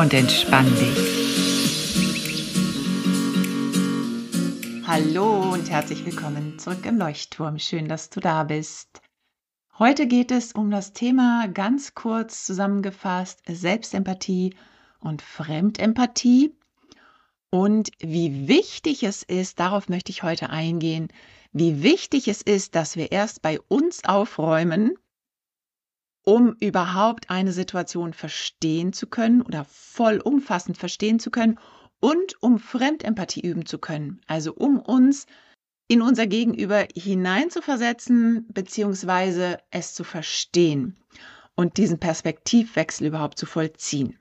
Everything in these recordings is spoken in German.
und entspann dich. Hallo und herzlich willkommen zurück im Leuchtturm. Schön, dass du da bist. Heute geht es um das Thema ganz kurz zusammengefasst Selbstempathie und Fremdempathie und wie wichtig es ist, darauf möchte ich heute eingehen, wie wichtig es ist, dass wir erst bei uns aufräumen, um überhaupt eine Situation verstehen zu können oder vollumfassend verstehen zu können und um Fremdempathie üben zu können. Also um uns in unser Gegenüber hineinzuversetzen beziehungsweise es zu verstehen und diesen Perspektivwechsel überhaupt zu vollziehen.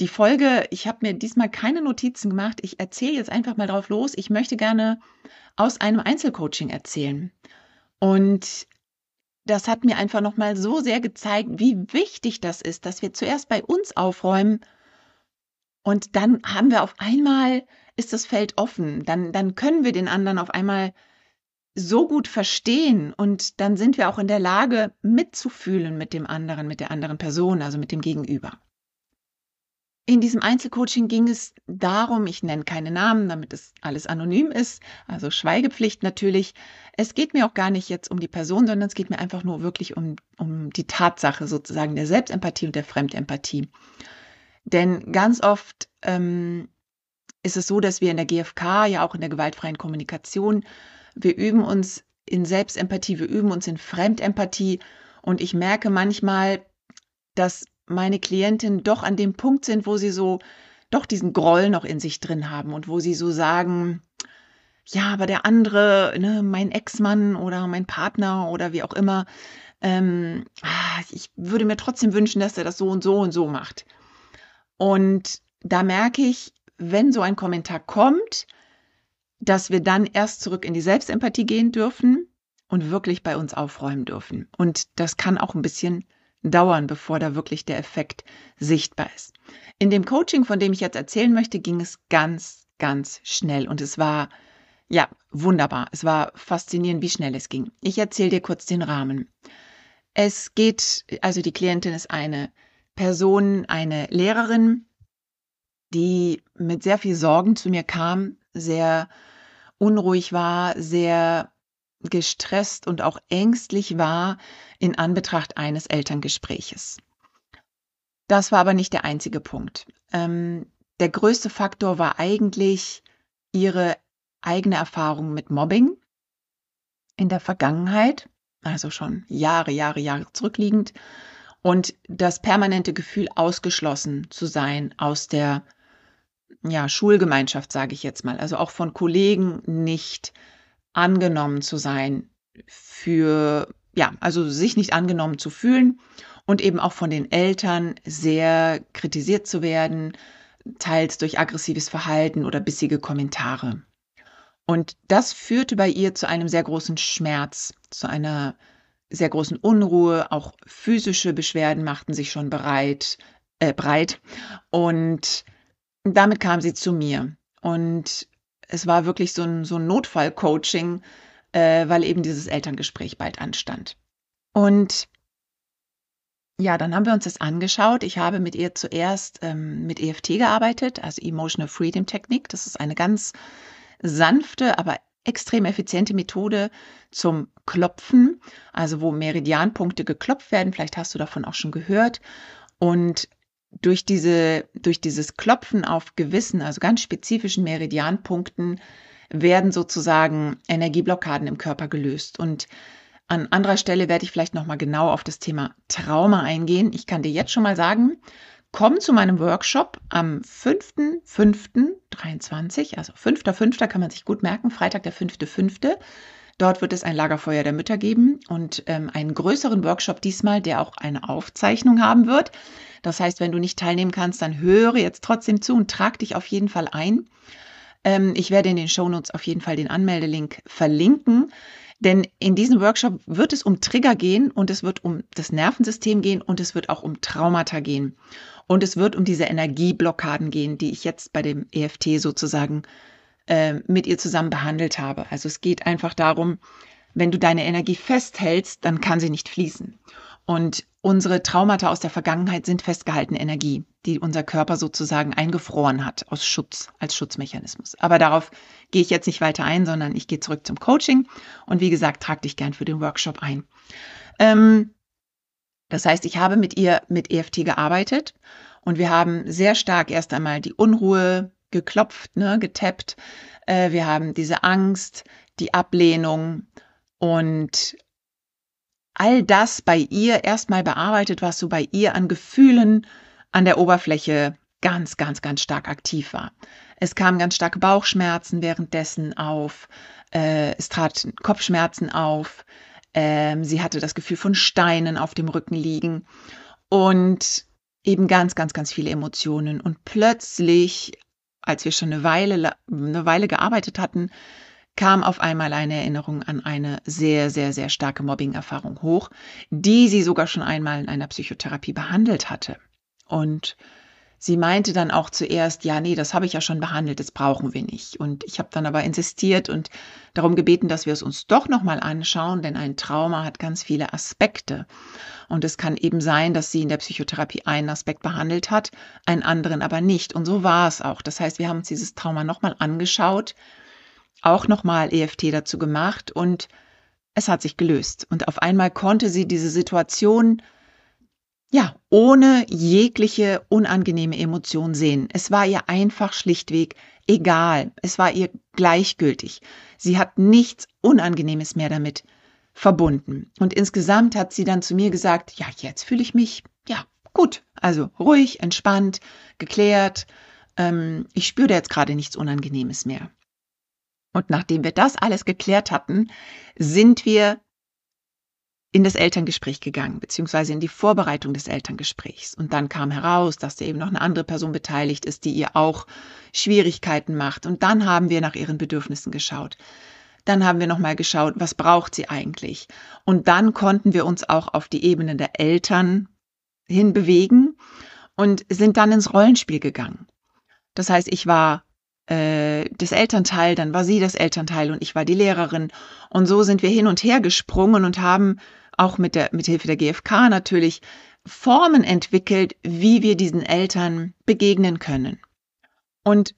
Die Folge, ich habe mir diesmal keine Notizen gemacht. Ich erzähle jetzt einfach mal drauf los. Ich möchte gerne aus einem Einzelcoaching erzählen. Und das hat mir einfach nochmal so sehr gezeigt, wie wichtig das ist, dass wir zuerst bei uns aufräumen und dann haben wir auf einmal, ist das Feld offen, dann, dann können wir den anderen auf einmal so gut verstehen und dann sind wir auch in der Lage mitzufühlen mit dem anderen, mit der anderen Person, also mit dem Gegenüber. In diesem Einzelcoaching ging es darum, ich nenne keine Namen, damit es alles anonym ist, also Schweigepflicht natürlich. Es geht mir auch gar nicht jetzt um die Person, sondern es geht mir einfach nur wirklich um, um die Tatsache sozusagen der Selbstempathie und der Fremdempathie. Denn ganz oft ähm, ist es so, dass wir in der GfK, ja auch in der gewaltfreien Kommunikation, wir üben uns in Selbstempathie, wir üben uns in Fremdempathie und ich merke manchmal, dass meine Klientinnen doch an dem Punkt sind, wo sie so doch diesen Groll noch in sich drin haben und wo sie so sagen, ja, aber der andere, ne, mein Ex-Mann oder mein Partner oder wie auch immer, ähm, ah, ich würde mir trotzdem wünschen, dass er das so und so und so macht. Und da merke ich, wenn so ein Kommentar kommt, dass wir dann erst zurück in die Selbstempathie gehen dürfen und wirklich bei uns aufräumen dürfen. Und das kann auch ein bisschen dauern, bevor da wirklich der Effekt sichtbar ist. In dem Coaching, von dem ich jetzt erzählen möchte, ging es ganz, ganz schnell und es war ja wunderbar. Es war faszinierend, wie schnell es ging. Ich erzähle dir kurz den Rahmen. Es geht, also die Klientin ist eine Person, eine Lehrerin, die mit sehr viel Sorgen zu mir kam, sehr unruhig war, sehr gestresst und auch ängstlich war in Anbetracht eines Elterngespräches. Das war aber nicht der einzige Punkt. Ähm, der größte Faktor war eigentlich ihre eigene Erfahrung mit Mobbing in der Vergangenheit, also schon Jahre, Jahre, Jahre zurückliegend, und das permanente Gefühl, ausgeschlossen zu sein aus der ja, Schulgemeinschaft, sage ich jetzt mal, also auch von Kollegen nicht angenommen zu sein für, ja, also sich nicht angenommen zu fühlen und eben auch von den Eltern sehr kritisiert zu werden, teils durch aggressives Verhalten oder bissige Kommentare. Und das führte bei ihr zu einem sehr großen Schmerz, zu einer sehr großen Unruhe, auch physische Beschwerden machten sich schon bereit, äh, breit. Und damit kam sie zu mir. Und es war wirklich so ein, so ein Notfall-Coaching, äh, weil eben dieses Elterngespräch bald anstand. Und ja, dann haben wir uns das angeschaut. Ich habe mit ihr zuerst ähm, mit EFT gearbeitet, also Emotional Freedom Technik. Das ist eine ganz sanfte, aber extrem effiziente Methode zum Klopfen, also wo Meridianpunkte geklopft werden. Vielleicht hast du davon auch schon gehört. Und durch diese, durch dieses Klopfen auf gewissen, also ganz spezifischen Meridianpunkten werden sozusagen Energieblockaden im Körper gelöst. Und an anderer Stelle werde ich vielleicht nochmal genau auf das Thema Trauma eingehen. Ich kann dir jetzt schon mal sagen, komm zu meinem Workshop am 5.5.23, also 5.5. kann man sich gut merken, Freitag der 5.5. Dort wird es ein Lagerfeuer der Mütter geben und ähm, einen größeren Workshop diesmal, der auch eine Aufzeichnung haben wird. Das heißt, wenn du nicht teilnehmen kannst, dann höre jetzt trotzdem zu und trag dich auf jeden Fall ein. Ähm, ich werde in den Shownotes auf jeden Fall den Anmeldelink verlinken. Denn in diesem Workshop wird es um Trigger gehen und es wird um das Nervensystem gehen und es wird auch um Traumata gehen. Und es wird um diese Energieblockaden gehen, die ich jetzt bei dem EFT sozusagen äh, mit ihr zusammen behandelt habe. Also es geht einfach darum, wenn du deine Energie festhältst, dann kann sie nicht fließen. Und unsere Traumata aus der Vergangenheit sind festgehaltene Energie, die unser Körper sozusagen eingefroren hat aus Schutz, als Schutzmechanismus. Aber darauf gehe ich jetzt nicht weiter ein, sondern ich gehe zurück zum Coaching. Und wie gesagt, trag dich gern für den Workshop ein. Ähm, das heißt, ich habe mit ihr mit EFT gearbeitet und wir haben sehr stark erst einmal die Unruhe geklopft, ne, getappt. Äh, wir haben diese Angst, die Ablehnung und all das bei ihr erstmal bearbeitet, was so bei ihr an Gefühlen an der Oberfläche ganz, ganz, ganz stark aktiv war. Es kamen ganz starke Bauchschmerzen währenddessen auf, äh, es traten Kopfschmerzen auf, ähm, sie hatte das Gefühl von Steinen auf dem Rücken liegen und eben ganz, ganz, ganz viele Emotionen. Und plötzlich, als wir schon eine Weile, eine Weile gearbeitet hatten, kam auf einmal eine Erinnerung an eine sehr, sehr, sehr starke Mobbing-Erfahrung hoch, die sie sogar schon einmal in einer Psychotherapie behandelt hatte. Und sie meinte dann auch zuerst, ja, nee, das habe ich ja schon behandelt, das brauchen wir nicht. Und ich habe dann aber insistiert und darum gebeten, dass wir es uns doch nochmal anschauen, denn ein Trauma hat ganz viele Aspekte. Und es kann eben sein, dass sie in der Psychotherapie einen Aspekt behandelt hat, einen anderen aber nicht. Und so war es auch. Das heißt, wir haben uns dieses Trauma nochmal angeschaut auch nochmal EFT dazu gemacht und es hat sich gelöst. Und auf einmal konnte sie diese Situation ja, ohne jegliche unangenehme Emotion sehen. Es war ihr einfach schlichtweg egal. Es war ihr gleichgültig. Sie hat nichts Unangenehmes mehr damit verbunden. Und insgesamt hat sie dann zu mir gesagt, ja, jetzt fühle ich mich, ja, gut. Also ruhig, entspannt, geklärt. Ähm, ich spüre jetzt gerade nichts Unangenehmes mehr. Und nachdem wir das alles geklärt hatten, sind wir in das Elterngespräch gegangen, beziehungsweise in die Vorbereitung des Elterngesprächs. Und dann kam heraus, dass da eben noch eine andere Person beteiligt ist, die ihr auch Schwierigkeiten macht. Und dann haben wir nach ihren Bedürfnissen geschaut. Dann haben wir nochmal geschaut, was braucht sie eigentlich? Und dann konnten wir uns auch auf die Ebene der Eltern hinbewegen und sind dann ins Rollenspiel gegangen. Das heißt, ich war äh, das Elternteil, dann war sie das Elternteil und ich war die Lehrerin. Und so sind wir hin und her gesprungen und haben auch mit der mit Hilfe der GfK natürlich Formen entwickelt, wie wir diesen Eltern begegnen können. Und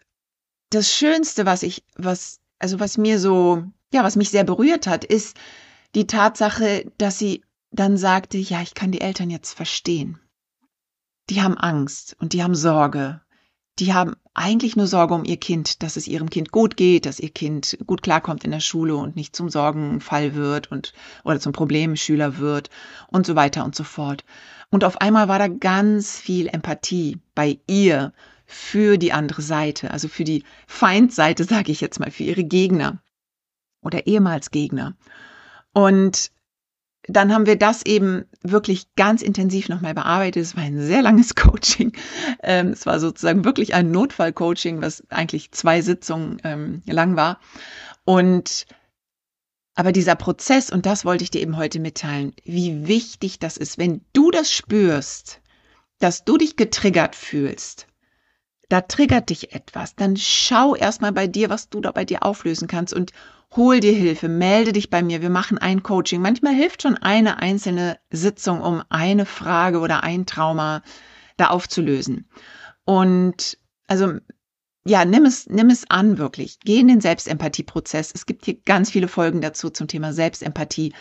das Schönste, was ich, was, also was mir so, ja, was mich sehr berührt hat, ist die Tatsache, dass sie dann sagte, ja, ich kann die Eltern jetzt verstehen. Die haben Angst und die haben Sorge die haben eigentlich nur Sorge um ihr Kind, dass es ihrem Kind gut geht, dass ihr Kind gut klarkommt in der Schule und nicht zum Sorgenfall wird und oder zum Problemschüler wird und so weiter und so fort. Und auf einmal war da ganz viel Empathie bei ihr für die andere Seite, also für die Feindseite, sage ich jetzt mal, für ihre Gegner oder ehemals Gegner. Und dann haben wir das eben wirklich ganz intensiv nochmal bearbeitet. Es war ein sehr langes Coaching. Ähm, es war sozusagen wirklich ein Notfallcoaching, was eigentlich zwei Sitzungen ähm, lang war. Und aber dieser Prozess, und das wollte ich dir eben heute mitteilen, wie wichtig das ist, wenn du das spürst, dass du dich getriggert fühlst, da triggert dich etwas, dann schau erstmal bei dir, was du da bei dir auflösen kannst und hol dir Hilfe, melde dich bei mir, wir machen ein Coaching. Manchmal hilft schon eine einzelne Sitzung, um eine Frage oder ein Trauma da aufzulösen. Und also ja, nimm es, nimm es an, wirklich. Geh in den Selbstempathieprozess. Es gibt hier ganz viele Folgen dazu zum Thema Selbstempathie.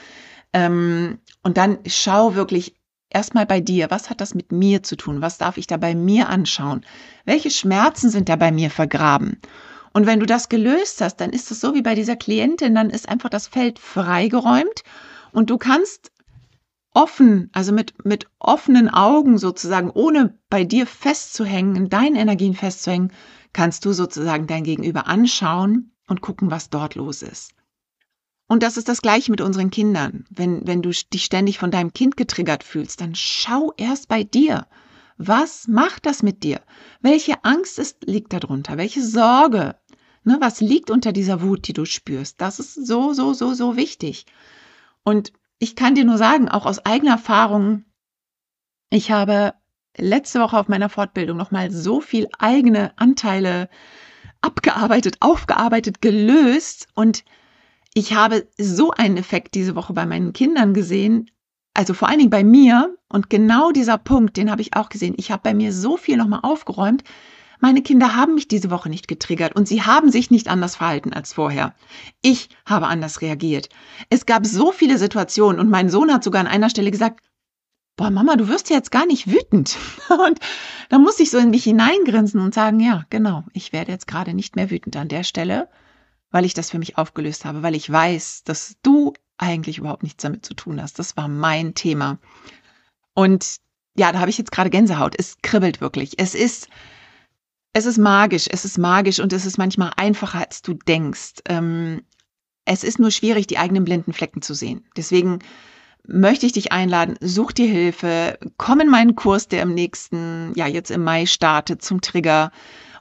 Ähm, und dann schau wirklich erstmal bei dir. Was hat das mit mir zu tun? Was darf ich da bei mir anschauen? Welche Schmerzen sind da bei mir vergraben? Und wenn du das gelöst hast, dann ist es so wie bei dieser Klientin, dann ist einfach das Feld freigeräumt und du kannst offen, also mit, mit offenen Augen sozusagen, ohne bei dir festzuhängen, in deinen Energien festzuhängen, kannst du sozusagen dein Gegenüber anschauen und gucken, was dort los ist. Und das ist das Gleiche mit unseren Kindern. Wenn, wenn du dich ständig von deinem Kind getriggert fühlst, dann schau erst bei dir. Was macht das mit dir? Welche Angst ist, liegt darunter? Welche Sorge? Ne, was liegt unter dieser Wut, die du spürst? Das ist so, so, so, so wichtig. Und ich kann dir nur sagen, auch aus eigener Erfahrung, ich habe letzte Woche auf meiner Fortbildung nochmal so viel eigene Anteile abgearbeitet, aufgearbeitet, gelöst und ich habe so einen Effekt diese Woche bei meinen Kindern gesehen, also vor allen Dingen bei mir. Und genau dieser Punkt, den habe ich auch gesehen. Ich habe bei mir so viel nochmal aufgeräumt. Meine Kinder haben mich diese Woche nicht getriggert und sie haben sich nicht anders verhalten als vorher. Ich habe anders reagiert. Es gab so viele Situationen und mein Sohn hat sogar an einer Stelle gesagt, boah, Mama, du wirst ja jetzt gar nicht wütend. Und da musste ich so in mich hineingrinsen und sagen, ja, genau, ich werde jetzt gerade nicht mehr wütend an der Stelle weil ich das für mich aufgelöst habe, weil ich weiß, dass du eigentlich überhaupt nichts damit zu tun hast. Das war mein Thema. Und ja, da habe ich jetzt gerade Gänsehaut. Es kribbelt wirklich. Es ist, es ist magisch. Es ist magisch und es ist manchmal einfacher, als du denkst. Ähm, es ist nur schwierig, die eigenen blinden Flecken zu sehen. Deswegen möchte ich dich einladen, such dir Hilfe, komm in meinen Kurs, der im nächsten, ja, jetzt im Mai startet, zum Trigger,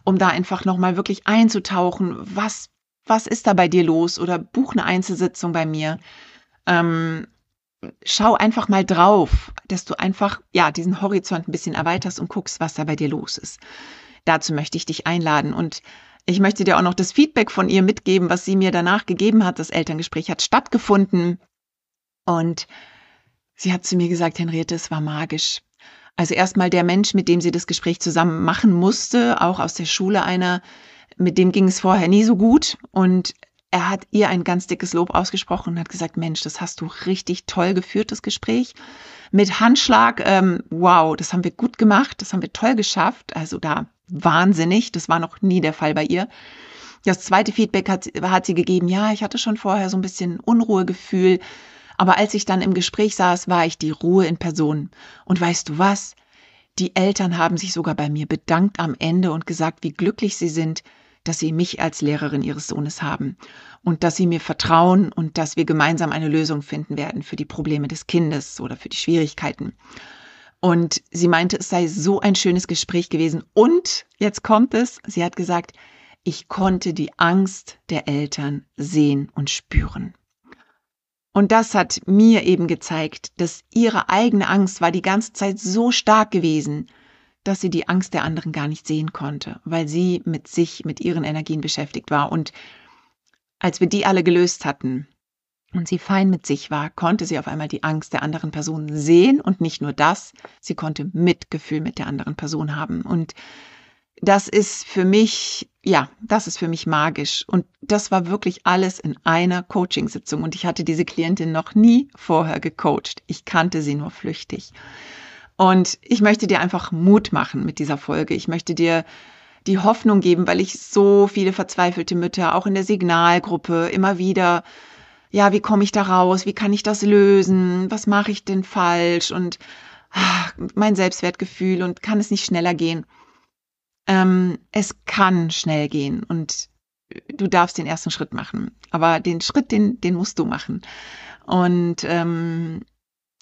um da einfach nochmal wirklich einzutauchen. Was was ist da bei dir los oder buch eine Einzelsitzung bei mir. Ähm, schau einfach mal drauf, dass du einfach ja diesen Horizont ein bisschen erweiterst und guckst, was da bei dir los ist. Dazu möchte ich dich einladen und ich möchte dir auch noch das Feedback von ihr mitgeben, was sie mir danach gegeben hat. Das Elterngespräch hat stattgefunden und sie hat zu mir gesagt, Henriette, es war magisch. Also erstmal der Mensch, mit dem sie das Gespräch zusammen machen musste, auch aus der Schule einer, mit dem ging es vorher nie so gut und er hat ihr ein ganz dickes Lob ausgesprochen und hat gesagt, Mensch, das hast du richtig toll geführt, das Gespräch. Mit Handschlag, ähm, wow, das haben wir gut gemacht, das haben wir toll geschafft. Also da wahnsinnig, das war noch nie der Fall bei ihr. Das zweite Feedback hat, hat sie gegeben, ja, ich hatte schon vorher so ein bisschen Unruhegefühl, aber als ich dann im Gespräch saß, war ich die Ruhe in Person. Und weißt du was? Die Eltern haben sich sogar bei mir bedankt am Ende und gesagt, wie glücklich sie sind, dass sie mich als Lehrerin ihres Sohnes haben und dass sie mir vertrauen und dass wir gemeinsam eine Lösung finden werden für die Probleme des Kindes oder für die Schwierigkeiten. Und sie meinte, es sei so ein schönes Gespräch gewesen. Und jetzt kommt es, sie hat gesagt, ich konnte die Angst der Eltern sehen und spüren. Und das hat mir eben gezeigt, dass ihre eigene Angst war die ganze Zeit so stark gewesen, dass sie die Angst der anderen gar nicht sehen konnte, weil sie mit sich, mit ihren Energien beschäftigt war. Und als wir die alle gelöst hatten und sie fein mit sich war, konnte sie auf einmal die Angst der anderen Person sehen und nicht nur das, sie konnte Mitgefühl mit der anderen Person haben. Und das ist für mich, ja, das ist für mich magisch. Und das war wirklich alles in einer Coachingsitzung. Und ich hatte diese Klientin noch nie vorher gecoacht. Ich kannte sie nur flüchtig. Und ich möchte dir einfach Mut machen mit dieser Folge. Ich möchte dir die Hoffnung geben, weil ich so viele verzweifelte Mütter auch in der Signalgruppe immer wieder, ja, wie komme ich da raus? Wie kann ich das lösen? Was mache ich denn falsch? Und ach, mein Selbstwertgefühl und kann es nicht schneller gehen? Ähm, es kann schnell gehen und du darfst den ersten Schritt machen. Aber den Schritt, den, den musst du machen. Und ähm,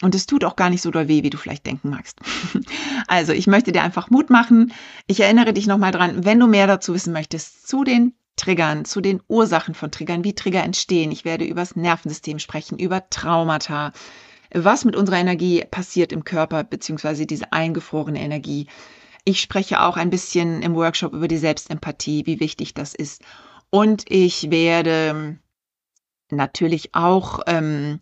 und es tut auch gar nicht so doll weh, wie du vielleicht denken magst. Also, ich möchte dir einfach Mut machen. Ich erinnere dich nochmal dran, wenn du mehr dazu wissen möchtest, zu den Triggern, zu den Ursachen von Triggern, wie Trigger entstehen. Ich werde über das Nervensystem sprechen, über Traumata, was mit unserer Energie passiert im Körper, beziehungsweise diese eingefrorene Energie. Ich spreche auch ein bisschen im Workshop über die Selbstempathie, wie wichtig das ist. Und ich werde natürlich auch ähm,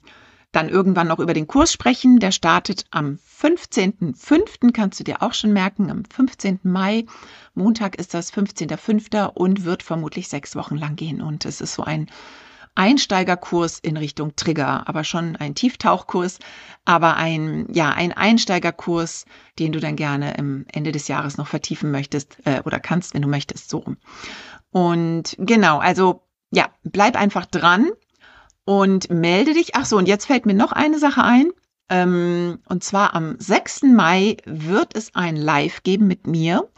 dann irgendwann noch über den Kurs sprechen. Der startet am 15.05. kannst du dir auch schon merken, am 15. Mai. Montag ist das 15.05. und wird vermutlich sechs Wochen lang gehen. Und es ist so ein Einsteigerkurs in Richtung Trigger, aber schon ein Tieftauchkurs, aber ein, ja, ein Einsteigerkurs, den du dann gerne im Ende des Jahres noch vertiefen möchtest äh, oder kannst, wenn du möchtest, so. Und genau, also ja, bleib einfach dran und melde dich. Ach so, und jetzt fällt mir noch eine Sache ein. Ähm, und zwar am 6. Mai wird es ein Live geben mit mir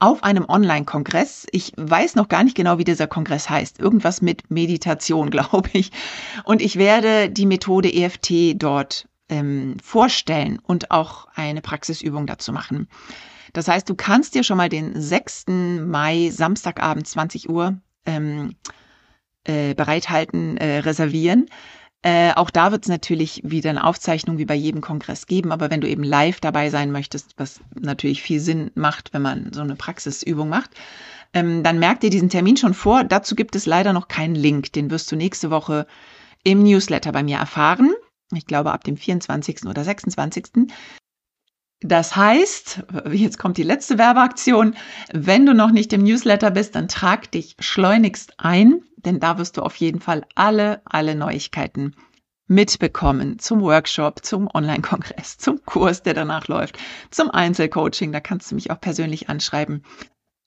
auf einem Online-Kongress. Ich weiß noch gar nicht genau, wie dieser Kongress heißt. Irgendwas mit Meditation, glaube ich. Und ich werde die Methode EFT dort ähm, vorstellen und auch eine Praxisübung dazu machen. Das heißt, du kannst dir schon mal den 6. Mai, Samstagabend, 20 Uhr ähm, äh, bereithalten, äh, reservieren. Äh, auch da wird es natürlich wieder eine Aufzeichnung wie bei jedem Kongress geben, aber wenn du eben live dabei sein möchtest, was natürlich viel Sinn macht, wenn man so eine Praxisübung macht, ähm, dann merkt dir diesen Termin schon vor. Dazu gibt es leider noch keinen Link. Den wirst du nächste Woche im Newsletter bei mir erfahren. Ich glaube ab dem 24. oder 26. Das heißt, jetzt kommt die letzte Werbeaktion. Wenn du noch nicht im Newsletter bist, dann trag dich schleunigst ein, denn da wirst du auf jeden Fall alle, alle Neuigkeiten mitbekommen zum Workshop, zum Online-Kongress, zum Kurs, der danach läuft, zum Einzelcoaching. Da kannst du mich auch persönlich anschreiben.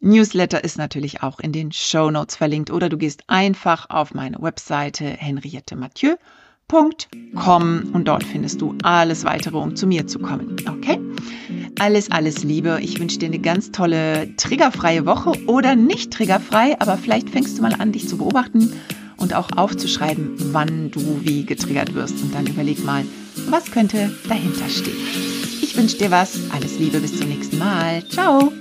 Newsletter ist natürlich auch in den Show Notes verlinkt oder du gehst einfach auf meine Webseite Henriette Mathieu www.ecom und dort findest du alles weitere, um zu mir zu kommen. Okay? Alles, alles Liebe. Ich wünsche dir eine ganz tolle triggerfreie Woche oder nicht triggerfrei, aber vielleicht fängst du mal an, dich zu beobachten und auch aufzuschreiben, wann du wie getriggert wirst. Und dann überleg mal, was könnte dahinter stehen. Ich wünsche dir was. Alles Liebe, bis zum nächsten Mal. Ciao.